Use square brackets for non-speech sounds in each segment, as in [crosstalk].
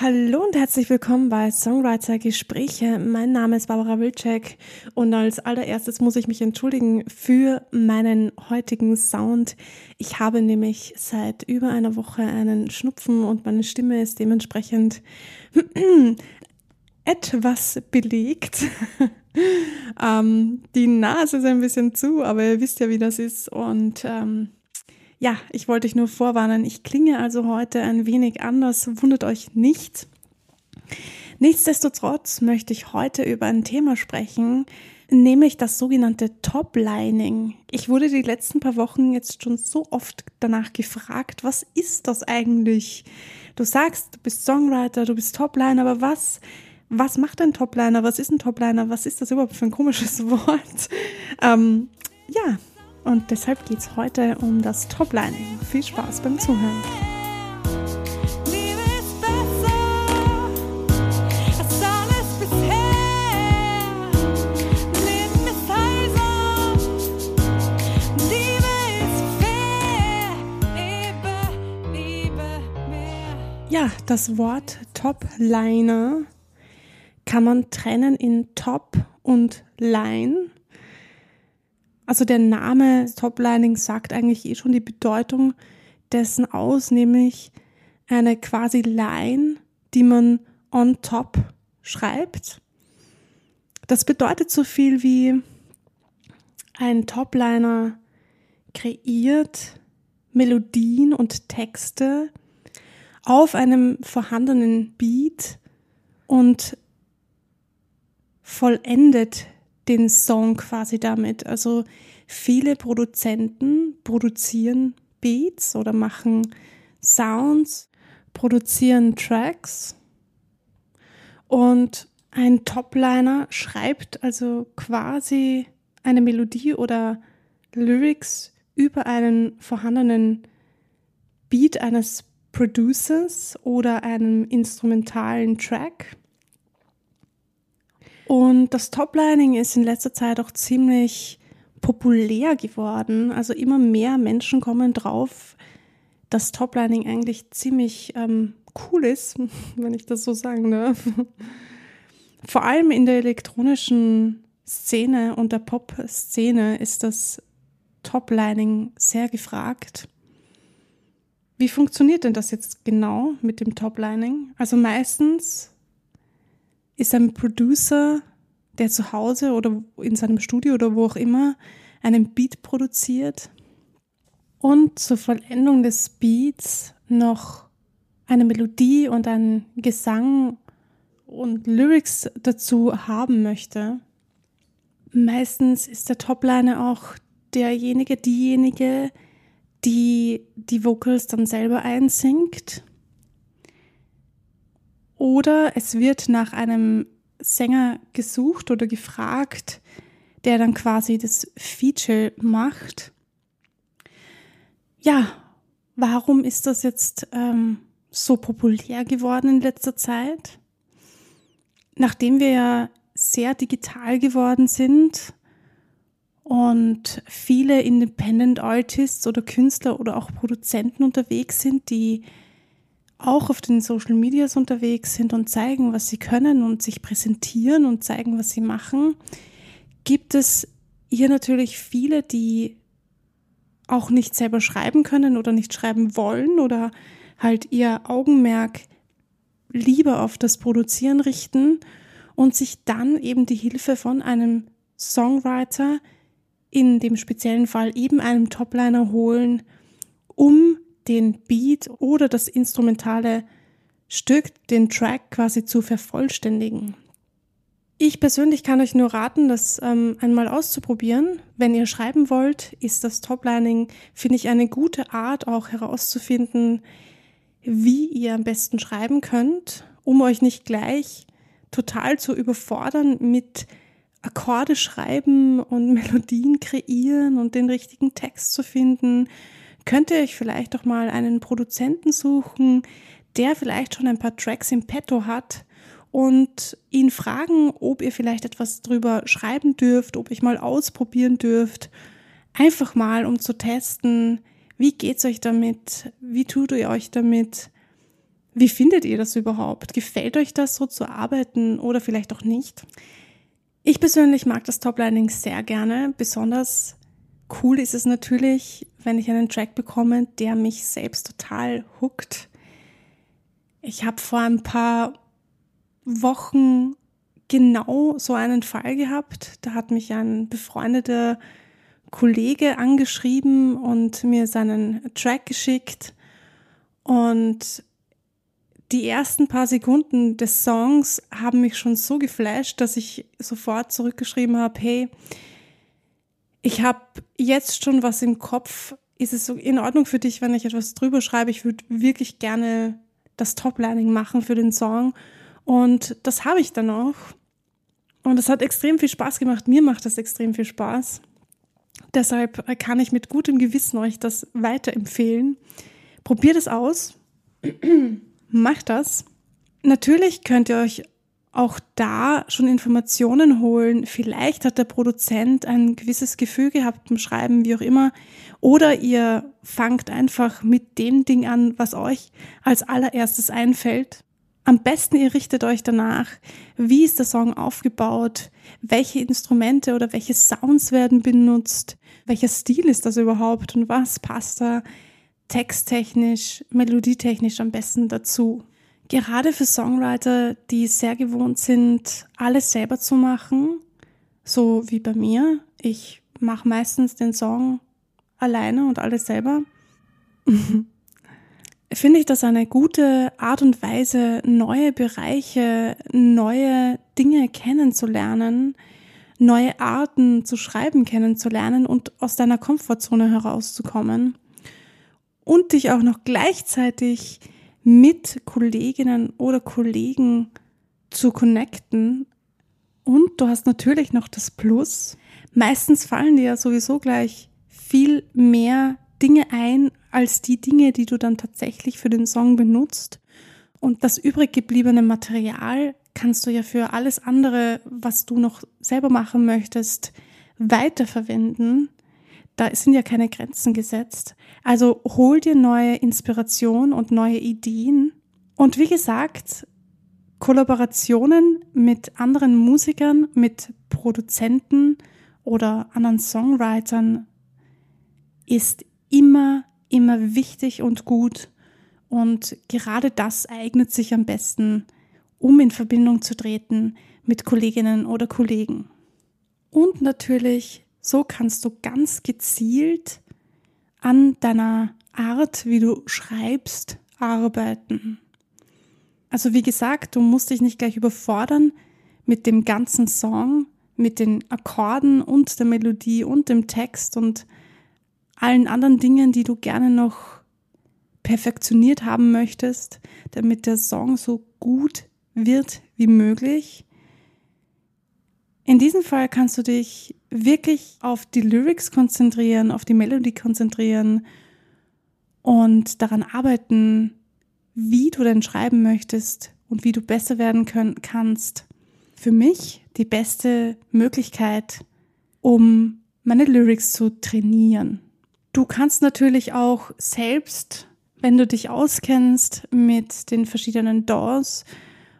Hallo und herzlich willkommen bei Songwriter Gespräche. Mein Name ist Barbara Wilczek und als allererstes muss ich mich entschuldigen für meinen heutigen Sound. Ich habe nämlich seit über einer Woche einen Schnupfen und meine Stimme ist dementsprechend [clears throat] etwas belegt. [laughs] ähm, die Nase ist ein bisschen zu, aber ihr wisst ja, wie das ist und ähm, ja, ich wollte euch nur vorwarnen. Ich klinge also heute ein wenig anders. Wundert euch nicht. Nichtsdestotrotz möchte ich heute über ein Thema sprechen, nämlich das sogenannte Toplining. Ich wurde die letzten paar Wochen jetzt schon so oft danach gefragt, was ist das eigentlich? Du sagst, du bist Songwriter, du bist Topliner, aber was, was macht ein Topliner? Was ist ein Topliner? Was ist das überhaupt für ein komisches [laughs] Wort? Ähm, ja, und deshalb geht es heute um das Toplining. Viel Spaß beim Zuhören. Ja, das Wort Topliner kann man trennen in Top und Line. Also der Name Toplining sagt eigentlich eh schon die Bedeutung dessen aus, nämlich eine quasi Line, die man on top schreibt. Das bedeutet so viel wie ein Topliner kreiert Melodien und Texte auf einem vorhandenen Beat und vollendet den Song quasi damit. Also viele Produzenten produzieren Beats oder machen Sounds, produzieren Tracks und ein Topliner schreibt also quasi eine Melodie oder Lyrics über einen vorhandenen Beat eines Producers oder einem instrumentalen Track und das Toplining ist in letzter Zeit auch ziemlich populär geworden. Also immer mehr Menschen kommen drauf, dass Toplining eigentlich ziemlich ähm, cool ist, [laughs] wenn ich das so sagen darf. Vor allem in der elektronischen Szene und der Pop-Szene ist das Toplining sehr gefragt. Wie funktioniert denn das jetzt genau mit dem Toplining? Also meistens ist ein Producer, der zu Hause oder in seinem Studio oder wo auch immer einen Beat produziert und zur Vollendung des Beats noch eine Melodie und einen Gesang und Lyrics dazu haben möchte. Meistens ist der Topliner auch derjenige, diejenige, die die Vocals dann selber einsingt oder es wird nach einem Sänger gesucht oder gefragt, der dann quasi das Feature macht. Ja, warum ist das jetzt ähm, so populär geworden in letzter Zeit? Nachdem wir ja sehr digital geworden sind und viele Independent Artists oder Künstler oder auch Produzenten unterwegs sind, die auch auf den Social Medias unterwegs sind und zeigen, was sie können und sich präsentieren und zeigen, was sie machen, gibt es hier natürlich viele, die auch nicht selber schreiben können oder nicht schreiben wollen oder halt ihr Augenmerk lieber auf das Produzieren richten und sich dann eben die Hilfe von einem Songwriter, in dem speziellen Fall eben einem Topliner holen, um den Beat oder das instrumentale Stück, den Track quasi zu vervollständigen. Ich persönlich kann euch nur raten, das ähm, einmal auszuprobieren. Wenn ihr schreiben wollt, ist das Toplining, finde ich, eine gute Art, auch herauszufinden, wie ihr am besten schreiben könnt, um euch nicht gleich total zu überfordern mit Akkorde schreiben und [laughs] Melodien kreieren und den richtigen Text zu finden könnt ihr euch vielleicht doch mal einen Produzenten suchen, der vielleicht schon ein paar Tracks im Petto hat und ihn fragen, ob ihr vielleicht etwas drüber schreiben dürft, ob ich mal ausprobieren dürft. Einfach mal, um zu testen, wie geht's euch damit? Wie tut ihr euch damit? Wie findet ihr das überhaupt? Gefällt euch das so zu arbeiten oder vielleicht auch nicht? Ich persönlich mag das Toplining sehr gerne. Besonders cool ist es natürlich, wenn ich einen Track bekomme, der mich selbst total hookt. Ich habe vor ein paar Wochen genau so einen Fall gehabt. Da hat mich ein befreundeter Kollege angeschrieben und mir seinen Track geschickt. Und die ersten paar Sekunden des Songs haben mich schon so geflasht, dass ich sofort zurückgeschrieben habe, hey, ich habe jetzt schon was im Kopf. Ist es so in Ordnung für dich, wenn ich etwas drüber schreibe? Ich würde wirklich gerne das Toplining machen für den Song. Und das habe ich dann auch. Und es hat extrem viel Spaß gemacht. Mir macht das extrem viel Spaß. Deshalb kann ich mit gutem Gewissen euch das weiterempfehlen. Probiert es aus. [clears throat] Macht das. Natürlich könnt ihr euch auch da schon Informationen holen. Vielleicht hat der Produzent ein gewisses Gefühl gehabt beim Schreiben, wie auch immer. Oder ihr fangt einfach mit dem Ding an, was euch als allererstes einfällt. Am besten ihr richtet euch danach, wie ist der Song aufgebaut, welche Instrumente oder welche Sounds werden benutzt, welcher Stil ist das überhaupt und was passt da texttechnisch, melodietechnisch am besten dazu. Gerade für Songwriter, die sehr gewohnt sind, alles selber zu machen, so wie bei mir, ich mache meistens den Song alleine und alles selber, [laughs] finde ich das eine gute Art und Weise, neue Bereiche, neue Dinge kennenzulernen, neue Arten zu schreiben kennenzulernen und aus deiner Komfortzone herauszukommen. Und dich auch noch gleichzeitig mit Kolleginnen oder Kollegen zu connecten. Und du hast natürlich noch das Plus. Meistens fallen dir ja sowieso gleich viel mehr Dinge ein als die Dinge, die du dann tatsächlich für den Song benutzt. Und das übrig gebliebene Material kannst du ja für alles andere, was du noch selber machen möchtest, weiterverwenden. Da sind ja keine Grenzen gesetzt. Also hol dir neue Inspiration und neue Ideen. Und wie gesagt, Kollaborationen mit anderen Musikern, mit Produzenten oder anderen Songwritern ist immer, immer wichtig und gut. Und gerade das eignet sich am besten, um in Verbindung zu treten mit Kolleginnen oder Kollegen. Und natürlich, so kannst du ganz gezielt an deiner Art, wie du schreibst, arbeiten. Also wie gesagt, du musst dich nicht gleich überfordern mit dem ganzen Song, mit den Akkorden und der Melodie und dem Text und allen anderen Dingen, die du gerne noch perfektioniert haben möchtest, damit der Song so gut wird wie möglich. In diesem Fall kannst du dich wirklich auf die Lyrics konzentrieren, auf die Melodie konzentrieren und daran arbeiten, wie du denn schreiben möchtest und wie du besser werden können, kannst. Für mich die beste Möglichkeit, um meine Lyrics zu trainieren. Du kannst natürlich auch selbst, wenn du dich auskennst mit den verschiedenen DAWs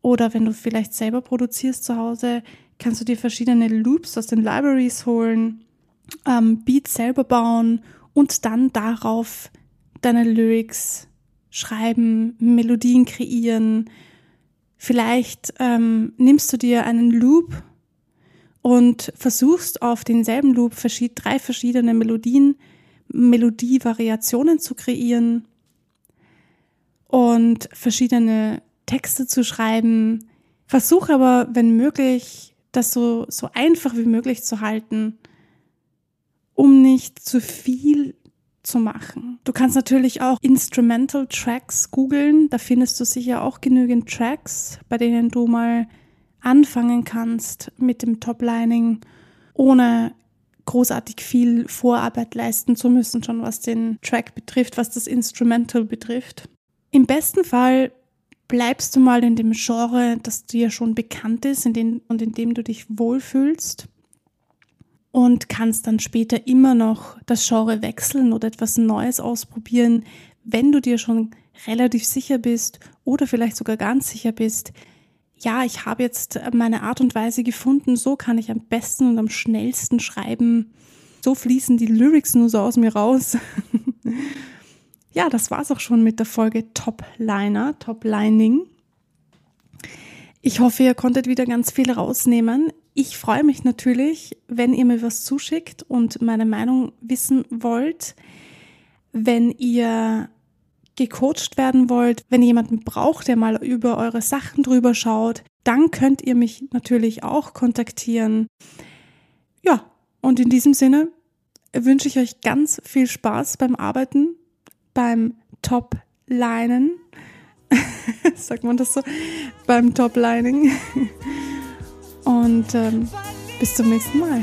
oder wenn du vielleicht selber produzierst zu Hause, kannst du dir verschiedene Loops aus den Libraries holen, ähm, Beats selber bauen und dann darauf deine Lyrics schreiben, Melodien kreieren. Vielleicht ähm, nimmst du dir einen Loop und versuchst auf denselben Loop verschied drei verschiedene Melodien Melodievariationen zu kreieren und verschiedene Texte zu schreiben. Versuch aber, wenn möglich, das so, so einfach wie möglich zu halten, um nicht zu viel zu machen. Du kannst natürlich auch Instrumental Tracks googeln. Da findest du sicher auch genügend Tracks, bei denen du mal anfangen kannst mit dem Toplining, ohne großartig viel Vorarbeit leisten zu müssen, schon was den Track betrifft, was das Instrumental betrifft. Im besten Fall bleibst du mal in dem Genre, das dir schon bekannt ist in dem, und in dem du dich wohlfühlst und kannst dann später immer noch das Genre wechseln oder etwas Neues ausprobieren, wenn du dir schon relativ sicher bist oder vielleicht sogar ganz sicher bist, ja, ich habe jetzt meine Art und Weise gefunden, so kann ich am besten und am schnellsten schreiben. So fließen die Lyrics nur so aus mir raus. [laughs] ja, das war's auch schon mit der Folge Top Liner, Top Lining. Ich hoffe, ihr konntet wieder ganz viel rausnehmen. Ich freue mich natürlich, wenn ihr mir was zuschickt und meine Meinung wissen wollt. Wenn ihr gecoacht werden wollt, wenn ihr jemanden braucht, der mal über eure Sachen drüber schaut, dann könnt ihr mich natürlich auch kontaktieren. Ja, und in diesem Sinne wünsche ich euch ganz viel Spaß beim Arbeiten, beim Top-Linen. [laughs] Sagt man das so? Beim Top-Lining. Und ähm, bis zum nächsten Mal.